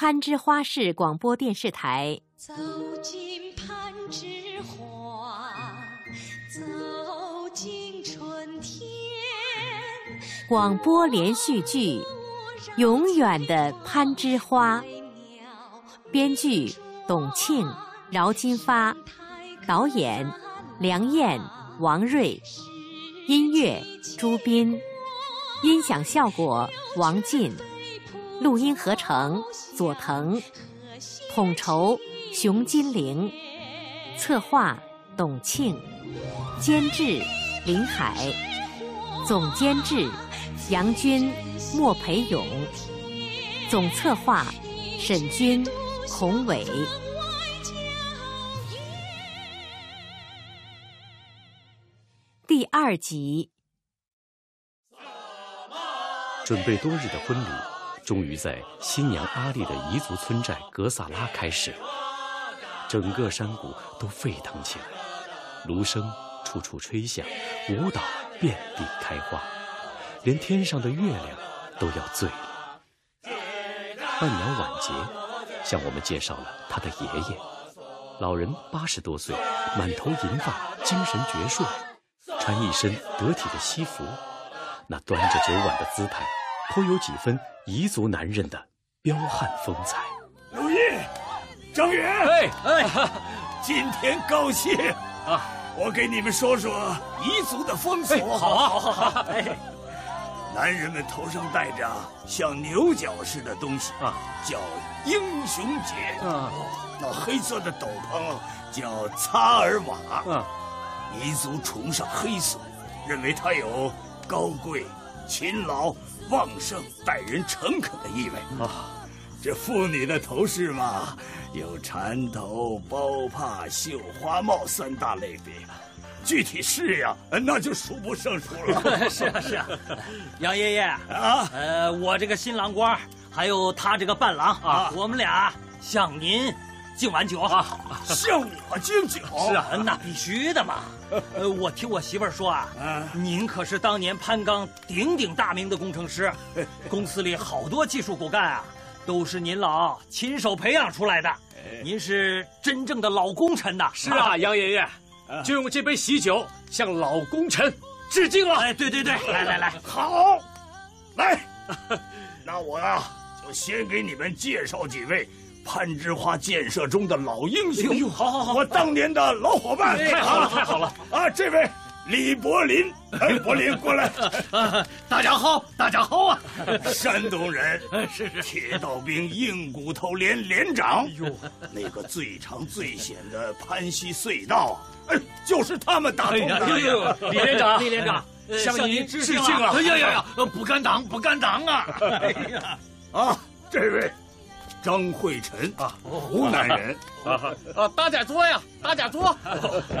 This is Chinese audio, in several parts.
攀枝花市广播电视台。走进攀枝花，走进春天。广播连续剧《永远的攀枝花》，编剧董庆、饶金发，导演梁燕、王瑞，音乐朱斌。音响效果王进，录音合成佐藤，统筹熊金玲，策划董庆，监制林海，总监制杨军、莫培勇，总策划沈军、孔伟。第二集。准备多日的婚礼，终于在新娘阿丽的彝族村寨格萨拉开始。整个山谷都沸腾起来，芦笙处处吹响，舞蹈遍地开花，连天上的月亮都要醉了。伴娘婉洁向我们介绍了她的爷爷，老人八十多岁，满头银发，精神矍铄，穿一身得体的西服，那端着酒碗的姿态。颇有几分彝族男人的彪悍风采。如意，张远，哎哎，今天高兴啊！我给你们说说彝族的风俗。好啊，好好好。哎，男人们头上戴着像牛角似的东西啊，叫英雄结。啊，那黑色的斗篷叫擦尔瓦。啊，彝族崇尚黑色，认为它有高贵、勤劳。旺盛、待人诚恳的意味啊！这妇女的头饰嘛，有缠头、包帕、绣花帽三大类别，具体式样那就数不胜数了。是啊，是啊，杨爷爷啊，呃，我这个新郎官，还有他这个伴郎啊，我们俩向您。敬完酒啊，向我敬酒是啊，那必须的嘛。呃，我听我媳妇儿说啊，您可是当年潘刚鼎鼎大名的工程师，公司里好多技术骨干啊，都是您老亲手培养出来的。您是真正的老功臣呐。是啊，杨爷爷，就用这杯喜酒向老功臣致敬了。哎，对对对，来来来，好，来，那我啊就先给你们介绍几位。攀枝花建设中的老英雄，哎呦，好好好，我当年的老伙伴，太好了，太好了啊！这位李柏林，柏林过来，大家好，大家好啊！山东人，是是，铁道兵硬骨头连连长，哎呦，那个最长最险的潘溪隧道，哎，就是他们打通的。李连长，李连长，向您致敬啊！哎呀呀呀，不敢当，不敢当啊！哎呀，啊，这位。张慧臣啊，湖南人啊啊，大家坐呀，大家坐。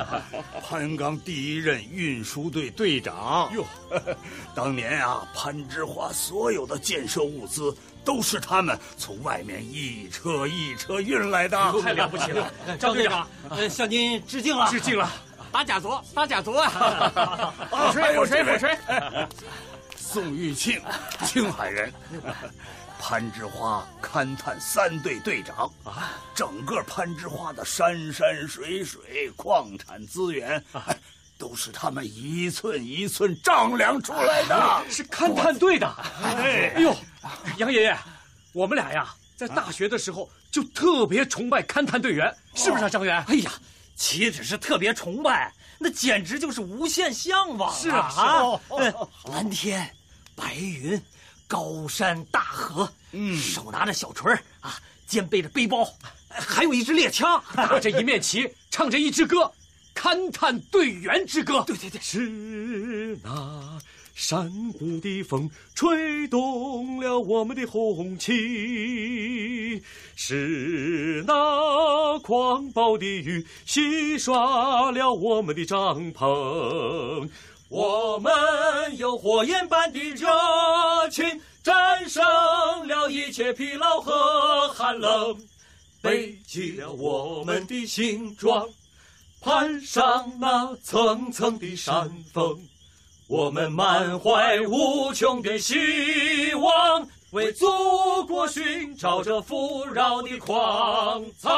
潘刚第一任运输队队长哟，当年啊，攀枝花所有的建设物资都是他们从外面一车一车运来的，太了不起了。张队长，向您致敬了，致敬了。大家坐，大家坐啊！鼓吹，鼓吹，鼓吹。宋玉庆，青海人。攀枝花勘探三队队长啊，整个攀枝花的山山水水、矿产资源，都是他们一寸一寸丈量出来的。是勘探队的。哎呦，杨爷爷，我们俩呀，在大学的时候就特别崇拜勘探队员，是不是啊，张元？哎呀，岂止是特别崇拜，那简直就是无限向往啊。是啊，啊，蓝天，白云。高山大河，嗯，手拿着小锤儿啊，肩背着背包，还有一支猎枪，打着一面旗，唱着一支歌，勘探队员之歌。对对对，是那山谷的风吹动了我们的红旗，是那狂暴的雨洗刷了我们的帐篷。我们有火焰般的热情，战胜了一切疲劳和寒冷，背起了我们的行装，攀上那层层的山峰。我们满怀无穷的希望，为祖国寻找着富饶的矿藏。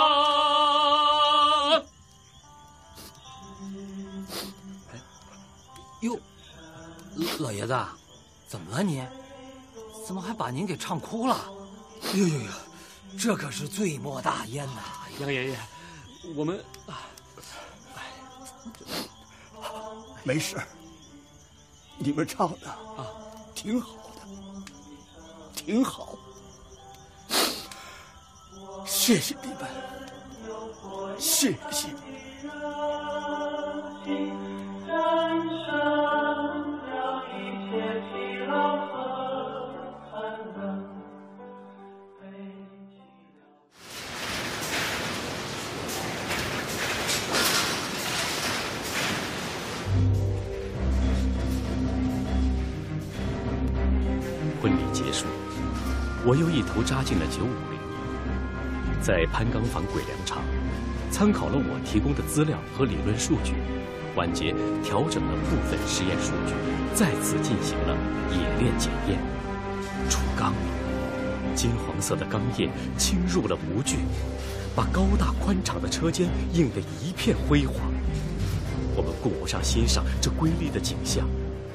老爷子，怎么了你？怎么还把您给唱哭了？呦呦呦，这可是罪莫大焉呐！杨爷爷，我们，没事，你们唱的啊，挺好的，挺好，谢谢你们，谢谢。我又一头扎进了九五零，在潘钢坊鬼粮厂，参考了我提供的资料和理论数据，晚节调整了部分实验数据，再次进行了冶炼检验。出钢，金黄色的钢液侵入了模具，把高大宽敞的车间映得一片辉煌。我们顾不上欣赏这瑰丽的景象，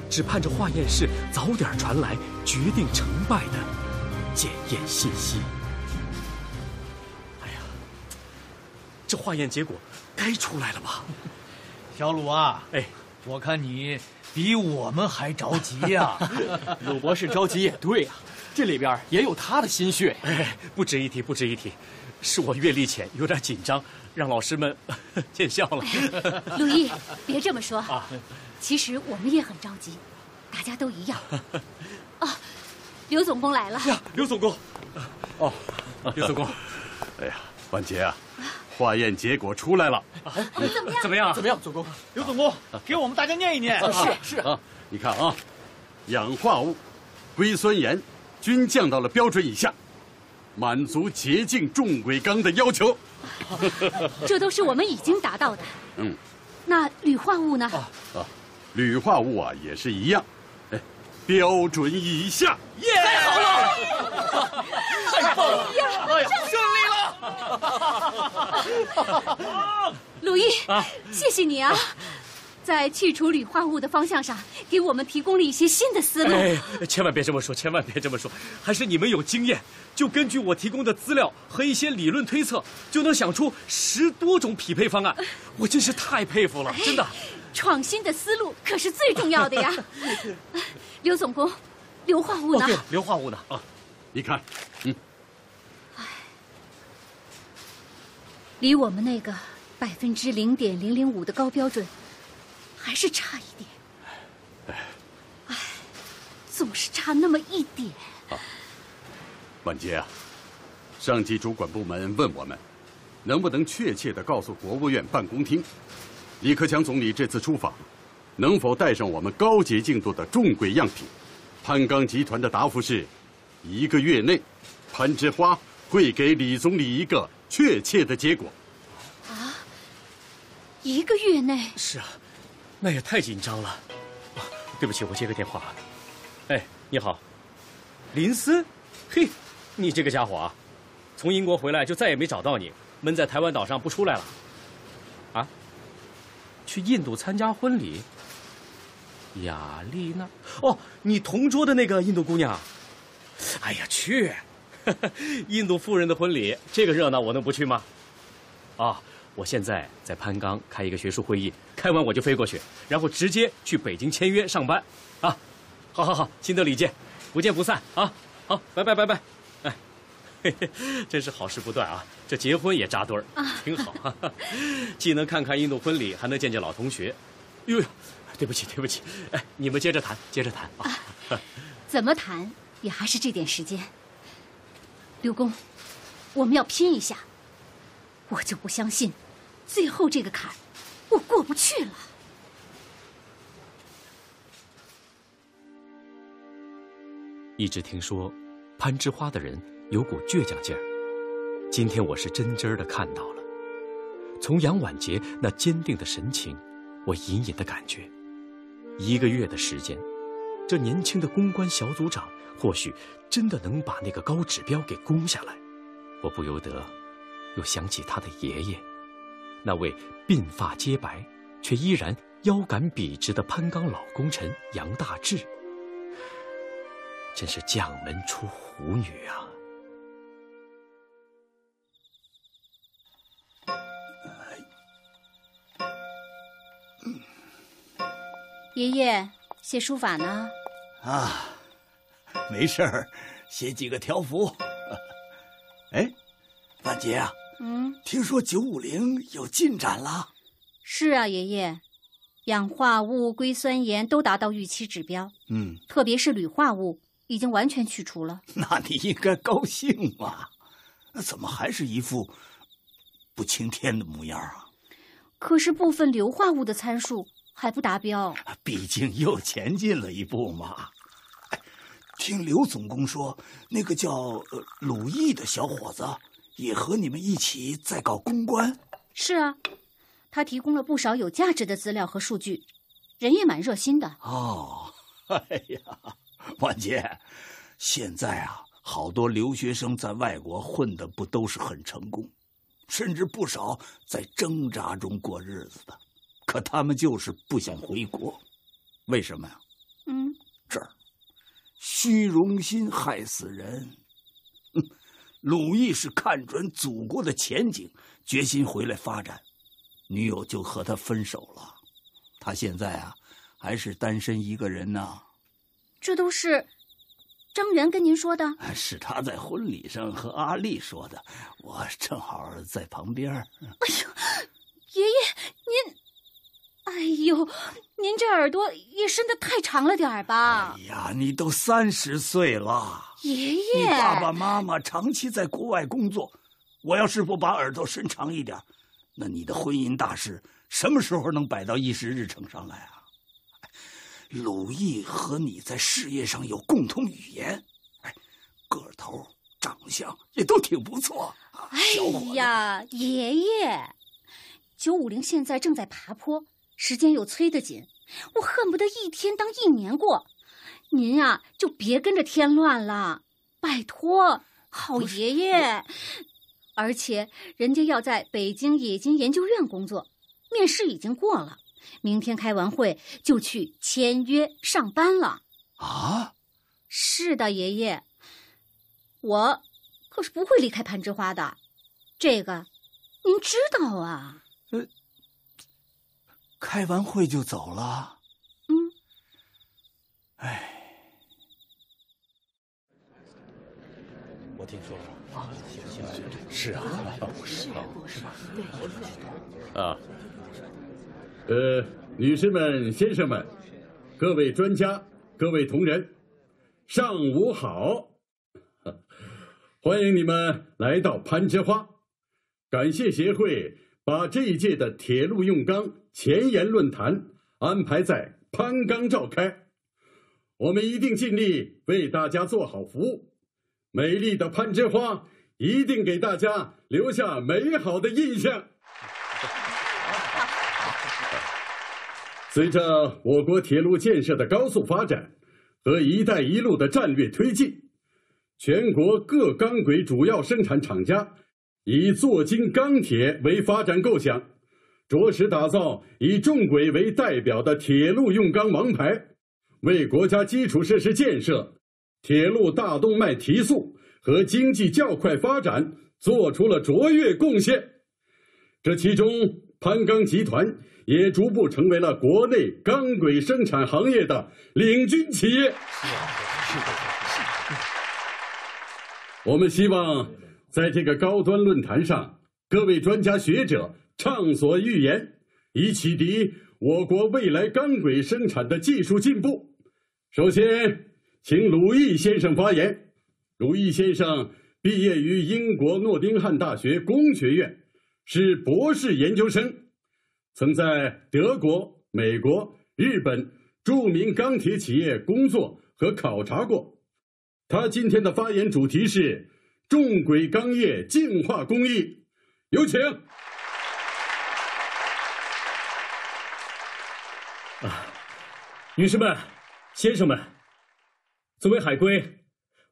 只盼着化验室早点传来决定成败的。检验信息。哎呀，这化验结果该出来了吧？小鲁啊，哎，我看你比我们还着急呀。鲁博士着急也对啊，这里边也有他的心血。哎，不值一提，不值一提，是我阅历浅，有点紧张，让老师们 见笑了。鲁毅，别这么说啊，其实我们也很着急，大家都一样。啊。刘总工来了呀！刘总工，哦，刘总工，哎呀，万杰啊，化验结果出来了，怎么样？怎么样？怎么样？总工，刘总工，给我们大家念一念。是是啊，你看啊，氧化物、硅酸盐均降到了标准以下，满足洁净重轨钢的要求。这都是我们已经达到的。嗯，那铝化物呢？啊，铝化物啊也是一样。标准以下，耶！太好了，太棒了，哎呀，顺利了！鲁毅，谢谢你啊，在去除铝化物的方向上，给我们提供了一些新的思路。哎，千万别这么说，千万别这么说，还是你们有经验，就根据我提供的资料和一些理论推测，就能想出十多种匹配方案，我真是太佩服了，真的。创新的思路可是最重要的呀，刘总工，硫化物呢？对，硫化物呢？啊，你看，嗯，哎，离我们那个百分之零点零零五的高标准还是差一点。哎，总是差那么一点。啊，万杰啊，上级主管部门问我们，能不能确切的告诉国务院办公厅？李克强总理这次出访，能否带上我们高洁净度的重轨样品？潘钢集团的答复是：一个月内，攀枝花会给李总理一个确切的结果。啊，一个月内？是啊，那也太紧张了。对不起，我接个电话。哎，你好，林森，嘿，你这个家伙啊，从英国回来就再也没找到你，闷在台湾岛上不出来了。去印度参加婚礼，雅丽娜哦，你同桌的那个印度姑娘。哎呀，去！印度富人的婚礼，这个热闹我能不去吗？啊，我现在在潘钢开一个学术会议，开完我就飞过去，然后直接去北京签约上班。啊，好好好，新德里见，不见不散啊！好，拜拜拜拜。真是好事不断啊！这结婚也扎堆儿，挺好，既能看看印度婚礼，还能见见老同学。哟，对不起，对不起，哎，你们接着谈，接着谈啊。怎么谈也还是这点时间。刘工，我们要拼一下。我就不相信，最后这个坎我过不去了。一直听说，攀枝花的人。有股倔强劲儿，今天我是真真的看到了。从杨婉杰那坚定的神情，我隐隐的感觉，一个月的时间，这年轻的公关小组长或许真的能把那个高指标给攻下来。我不由得又想起他的爷爷，那位鬓发皆白却依然腰杆笔直的攀钢老功臣杨大志。真是将门出虎女啊！爷爷写书法呢？啊，没事儿，写几个条幅。哎，万杰啊，嗯，听说九五零有进展了？是啊，爷爷，氧化物、硅酸盐都达到预期指标。嗯，特别是铝化物。已经完全去除了，那你应该高兴啊！怎么还是一副不晴天的模样啊？可是部分硫化物的参数还不达标，毕竟又前进了一步嘛。听刘总工说，那个叫鲁毅的小伙子也和你们一起在搞公关。是啊，他提供了不少有价值的资料和数据，人也蛮热心的。哦，哎呀。万杰，现在啊，好多留学生在外国混的不都是很成功，甚至不少在挣扎中过日子的，可他们就是不想回国，为什么呀？嗯，这儿，虚荣心害死人。鲁毅是看准祖国的前景，决心回来发展，女友就和他分手了，他现在啊，还是单身一个人呢。这都是张元跟您说的，是他在婚礼上和阿丽说的，我正好在旁边。哎呦，爷爷您，哎呦，您这耳朵也伸的太长了点儿吧？哎呀，你都三十岁了，爷爷，你爸爸妈妈长期在国外工作，我要是不把耳朵伸长一点，那你的婚姻大事什么时候能摆到议事日程上来啊？鲁毅和你在事业上有共同语言，哎，个头、长相也都挺不错。哎呀，爷爷，九五零现在正在爬坡，时间又催得紧，我恨不得一天当一年过。您啊，就别跟着添乱了，拜托，好爷爷。而且人家要在北京冶金研究院工作，面试已经过了。明天开完会就去签约上班了啊！是的，爷爷，我可是不会离开攀枝花的，这个您知道啊。呃，开完会就走了。嗯。哎，我听说啊，是啊，是啊，是啊。呃，女士们、先生们，各位专家、各位同仁，上午好！欢迎你们来到攀枝花。感谢协会把这一届的铁路用钢前沿论坛安排在攀钢召开，我们一定尽力为大家做好服务。美丽的攀枝花一定给大家留下美好的印象。随着我国铁路建设的高速发展和“一带一路”的战略推进，全国各钢轨主要生产厂家以做精钢铁为发展构想，着实打造以重轨为代表的铁路用钢王牌，为国家基础设施建设、铁路大动脉提速和经济较快发展做出了卓越贡献。这其中，攀钢集团。也逐步成为了国内钢轨生产行业的领军企业。我们希望在这个高端论坛上，各位专家学者畅所欲言，以启迪我国未来钢轨生产的技术进步。首先，请鲁毅先生发言。鲁毅先生毕业于英国诺丁汉大学工学院，是博士研究生。曾在德国、美国、日本著名钢铁企业工作和考察过。他今天的发言主题是重轨钢业净化工艺，有请。啊，女士们、先生们，作为海归，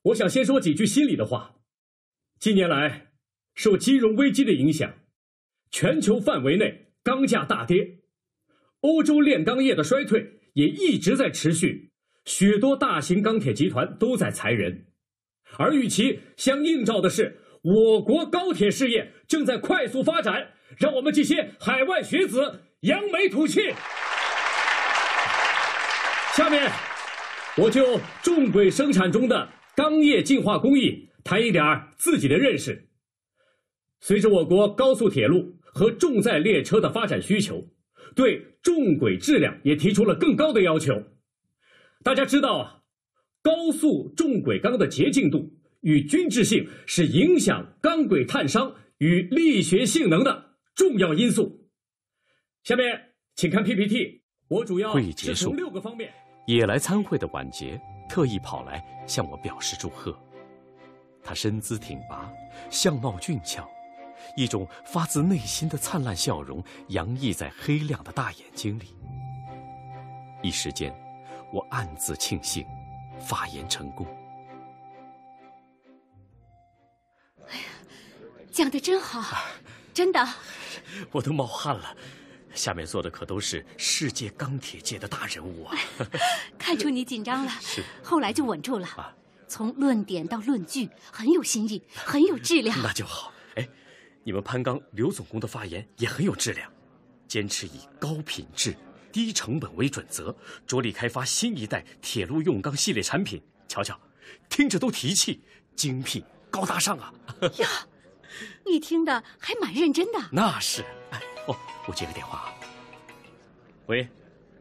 我想先说几句心里的话。近年来，受金融危机的影响，全球范围内钢价大跌，欧洲炼钢业的衰退也一直在持续，许多大型钢铁集团都在裁人，而与其相映照的是，我国高铁事业正在快速发展，让我们这些海外学子扬眉吐气。下面，我就重轨生产中的钢业进化工艺谈一点自己的认识。随着我国高速铁路和重载列车的发展需求，对重轨质量也提出了更高的要求。大家知道，高速重轨钢的洁净度与均质性是影响钢轨碳伤与力学性能的重要因素。下面请看 PPT，我主要会议结束六个方面。也来参会的晚杰特意跑来向我表示祝贺。他身姿挺拔，相貌俊俏，一种发自内心的灿烂笑容洋溢在黑亮的大眼睛里。一时间，我暗自庆幸，发言成功。哎呀，讲的真好，真的。我都冒汗了。下面坐的可都是世界钢铁界的大人物啊！看出你紧张了，是。后来就稳住了。啊，从论点到论据，很有新意，很有质量。那就好。哎，你们潘刚刘总工的发言也很有质量，坚持以高品质、低成本为准则，着力开发新一代铁路用钢系列产品。瞧瞧，听着都提气，精辟高大上啊！呀，你听的还蛮认真的。那是。哦，我接个电话啊。喂，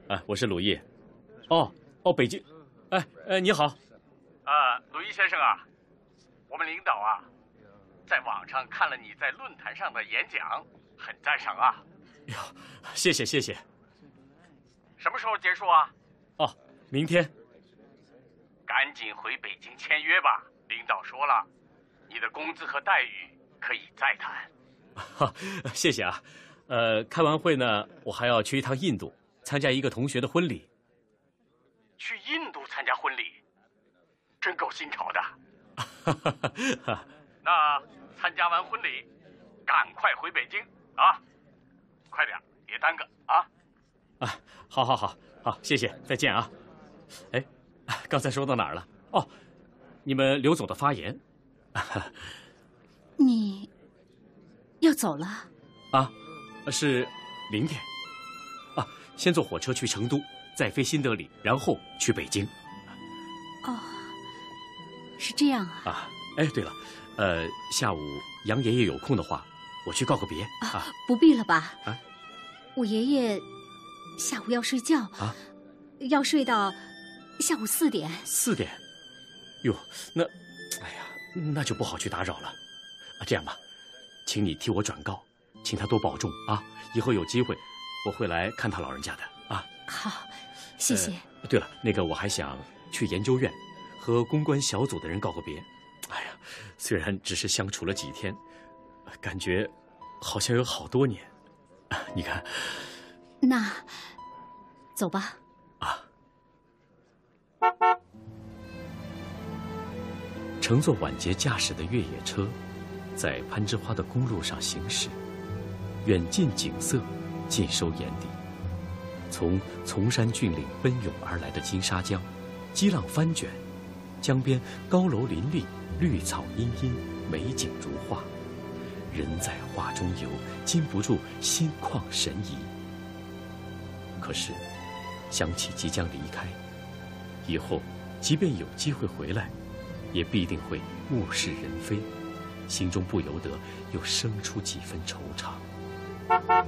啊，我是鲁毅。哦，哦，北京。哎，哎，你好。啊，鲁毅先生啊，我们领导啊，在网上看了你在论坛上的演讲，很赞赏啊。哟，谢谢谢谢。什么时候结束啊？哦，明天。赶紧回北京签约吧。领导说了，你的工资和待遇可以再谈。哈，谢谢啊。呃，开完会呢，我还要去一趟印度，参加一个同学的婚礼。去印度参加婚礼，真够新潮的。那参加完婚礼，赶快回北京啊！快点，别耽搁啊！啊，好，好，好，好，谢谢，再见啊！哎，刚才说到哪儿了？哦，你们刘总的发言。你要走了？啊。是明天，啊，先坐火车去成都，再飞新德里，然后去北京。哦，是这样啊。啊，哎，对了，呃，下午杨爷爷有空的话，我去告个别。啊，不必了吧？啊，我爷爷下午要睡觉啊，要睡到下午四点。四点？哟，那，哎呀，那就不好去打扰了。啊，这样吧，请你替我转告。请他多保重啊！以后有机会，我会来看他老人家的啊。好，谢谢。对了，那个我还想去研究院，和公关小组的人告个别。哎呀，虽然只是相处了几天，感觉好像有好多年。你看，那走吧。啊。乘坐晚节驾驶的越野车，在攀枝花的公路上行驶。远近景色尽收眼底，从崇山峻岭奔涌而来的金沙江，激浪翻卷，江边高楼林立，绿草茵茵，美景如画。人在画中游，禁不住心旷神怡。可是，想起即将离开，以后即便有机会回来，也必定会物是人非，心中不由得又生出几分惆怅。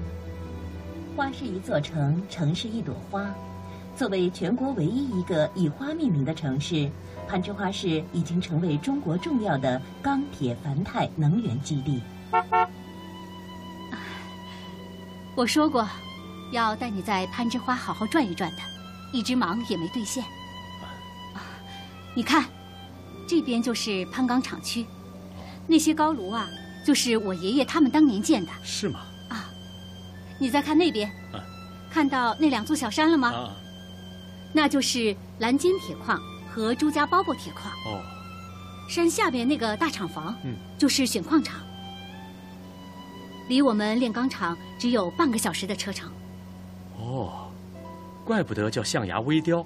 花是一座城，城是一朵花。作为全国唯一一个以花命名的城市，攀枝花市已经成为中国重要的钢铁、钒钛能源基地。我说过，要带你在攀枝花好好转一转的，一直忙也没兑现。啊，你看，这边就是攀钢厂区，那些高炉啊，就是我爷爷他们当年建的。是吗？啊你再看那边，看到那两座小山了吗？那就是蓝尖铁矿和朱家包包铁矿。哦，山下边那个大厂房，嗯，就是选矿场。离我们炼钢厂只有半个小时的车程。哦，怪不得叫象牙微雕，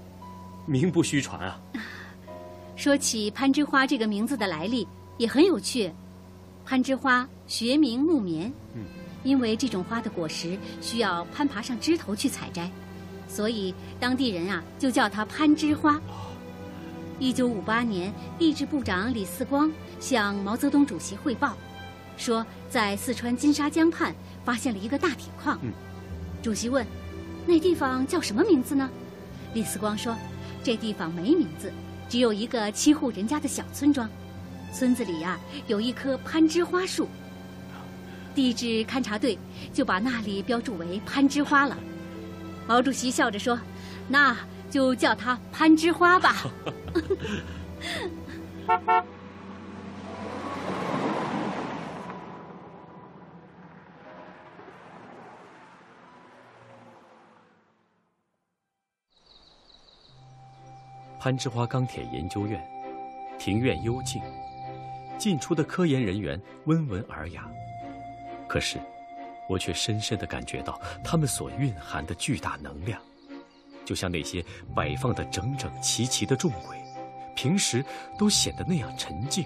名不虚传啊。说起攀枝花这个名字的来历，也很有趣。攀枝花学名木棉，嗯，因为这种花的果实需要攀爬上枝头去采摘，所以当地人啊就叫它攀枝花。一九五八年，地质部长李四光向毛泽东主席汇报，说在四川金沙江畔发现了一个大铁矿。嗯，主席问：“那地方叫什么名字呢？”李四光说：“这地方没名字。”只有一个七户人家的小村庄，村子里呀有一棵攀枝花树。地质勘察队就把那里标注为攀枝花了。毛主席笑着说：“那就叫它攀枝花吧。”攀枝花钢铁研究院，庭院幽静，进出的科研人员温文尔雅。可是，我却深深地感觉到他们所蕴含的巨大能量，就像那些摆放的整整齐齐的重轨，平时都显得那样沉静，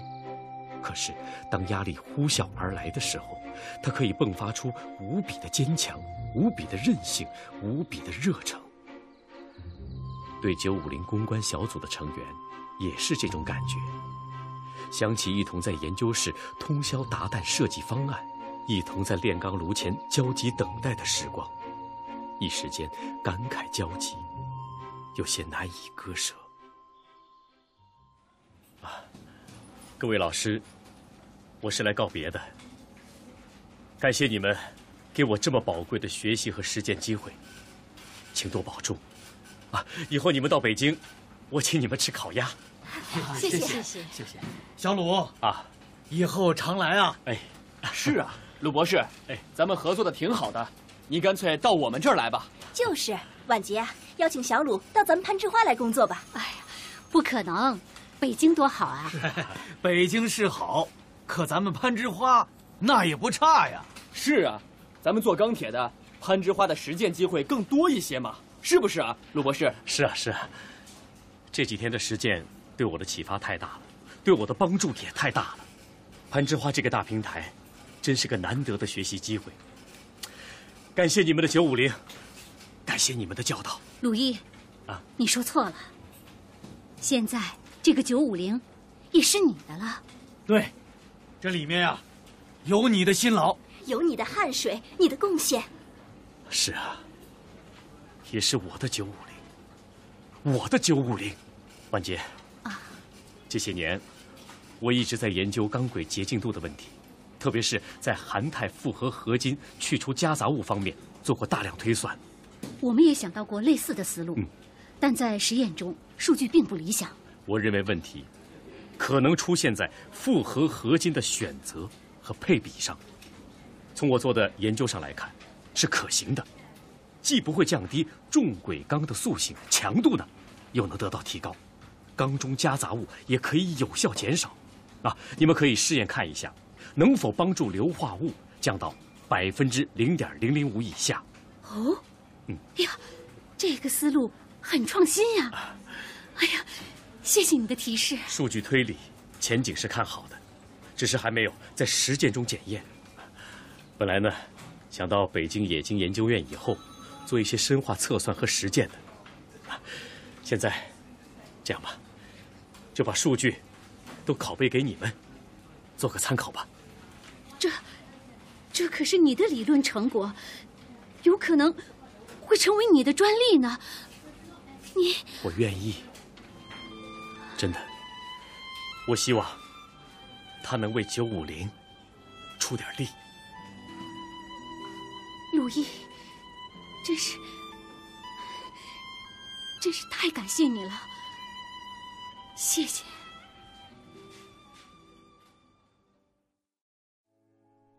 可是当压力呼啸而来的时候，它可以迸发出无比的坚强、无比的韧性、无比的热诚。对九五零攻关小组的成员，也是这种感觉。想起一同在研究室通宵达旦设计方案，一同在炼钢炉前焦急等待的时光，一时间感慨交集，有些难以割舍。啊，各位老师，我是来告别的。感谢你们给我这么宝贵的学习和实践机会，请多保重。啊！以后你们到北京，我请你们吃烤鸭。谢谢谢谢谢谢，小鲁啊，以后常来啊。哎，是啊，鲁博士，哎，咱们合作的挺好的，你干脆到我们这儿来吧。就是，婉洁，邀请小鲁到咱们攀枝花来工作吧。哎呀，不可能，北京多好啊！北京是好，可咱们攀枝花那也不差呀。是啊，咱们做钢铁的，攀枝花的实践机会更多一些嘛。是不是啊，陆博士？是啊，是啊。这几天的实践对我的启发太大了，对我的帮助也太大了。攀枝花这个大平台，真是个难得的学习机会。感谢你们的九五零，感谢你们的教导。鲁毅，啊，你说错了。现在这个九五零，也是你的了。对，这里面啊，有你的辛劳，有你的汗水，你的贡献。是啊。也是我的九五零，我的九五零，万杰啊！这些年，我一直在研究钢轨洁净度的问题，特别是在含钛复合合金去除夹杂物方面做过大量推算。我们也想到过类似的思路，嗯，但在实验中数据并不理想。我认为问题可能出现在复合合金的选择和配比上。从我做的研究上来看，是可行的。既不会降低重轨钢的塑性强度呢，又能得到提高，钢中夹杂物也可以有效减少，啊，你们可以试验看一下，能否帮助硫化物降到百分之零点零零五以下。哦，嗯，哎呀，这个思路很创新呀！哎呀，谢谢你的提示。数据推理前景是看好的，只是还没有在实践中检验。本来呢，想到北京冶金研究院以后。做一些深化测算和实践的，现在这样吧，就把数据都拷贝给你们，做个参考吧。这，这可是你的理论成果，有可能会成为你的专利呢。你，我愿意，真的，我希望他能为九五零出点力。鲁毅。真是，真是太感谢你了，谢谢。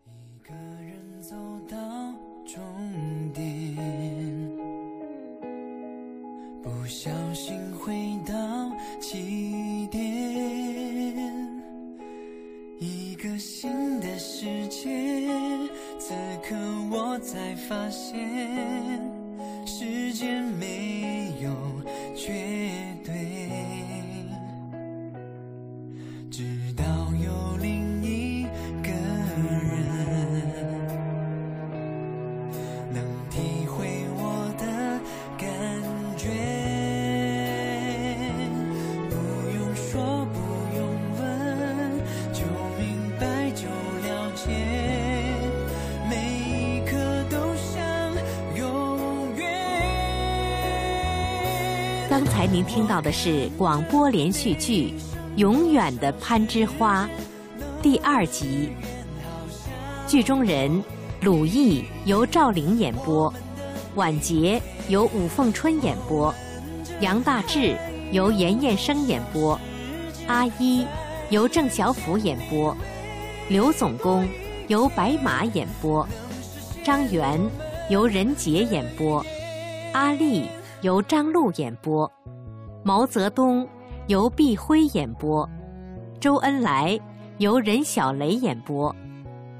一个人走到终点，不小心回到起点，一个新的世界。此刻我才发现，时间没有绝您听到的是广播连续剧《永远的攀枝花》第二集，剧中人鲁艺由赵玲演播，婉洁由武凤春演播，杨大志由严彦生演播，阿一由郑小甫演播，刘总工由白马演播，张元由任杰演播，阿丽由张璐演播，毛泽东由毕辉演播，周恩来由任小雷演播，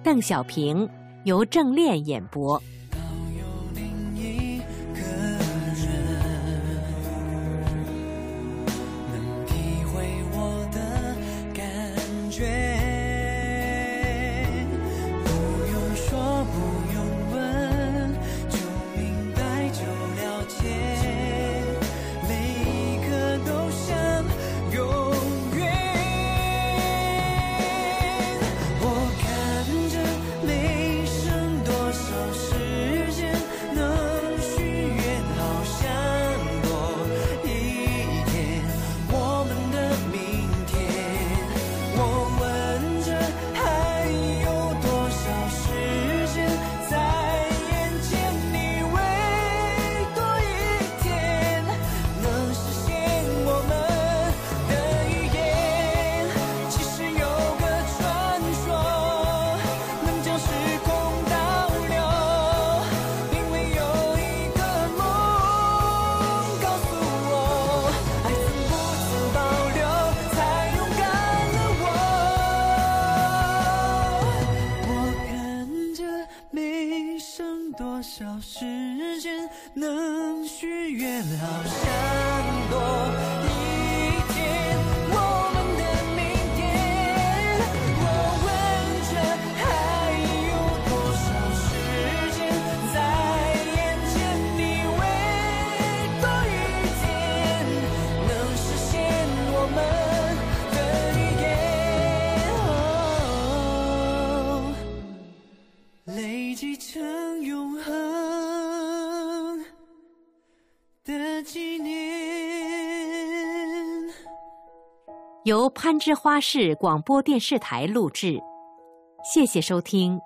邓小平由郑炼演播。多少时间，能许愿，好像多一由攀枝花市广播电视台录制，谢谢收听。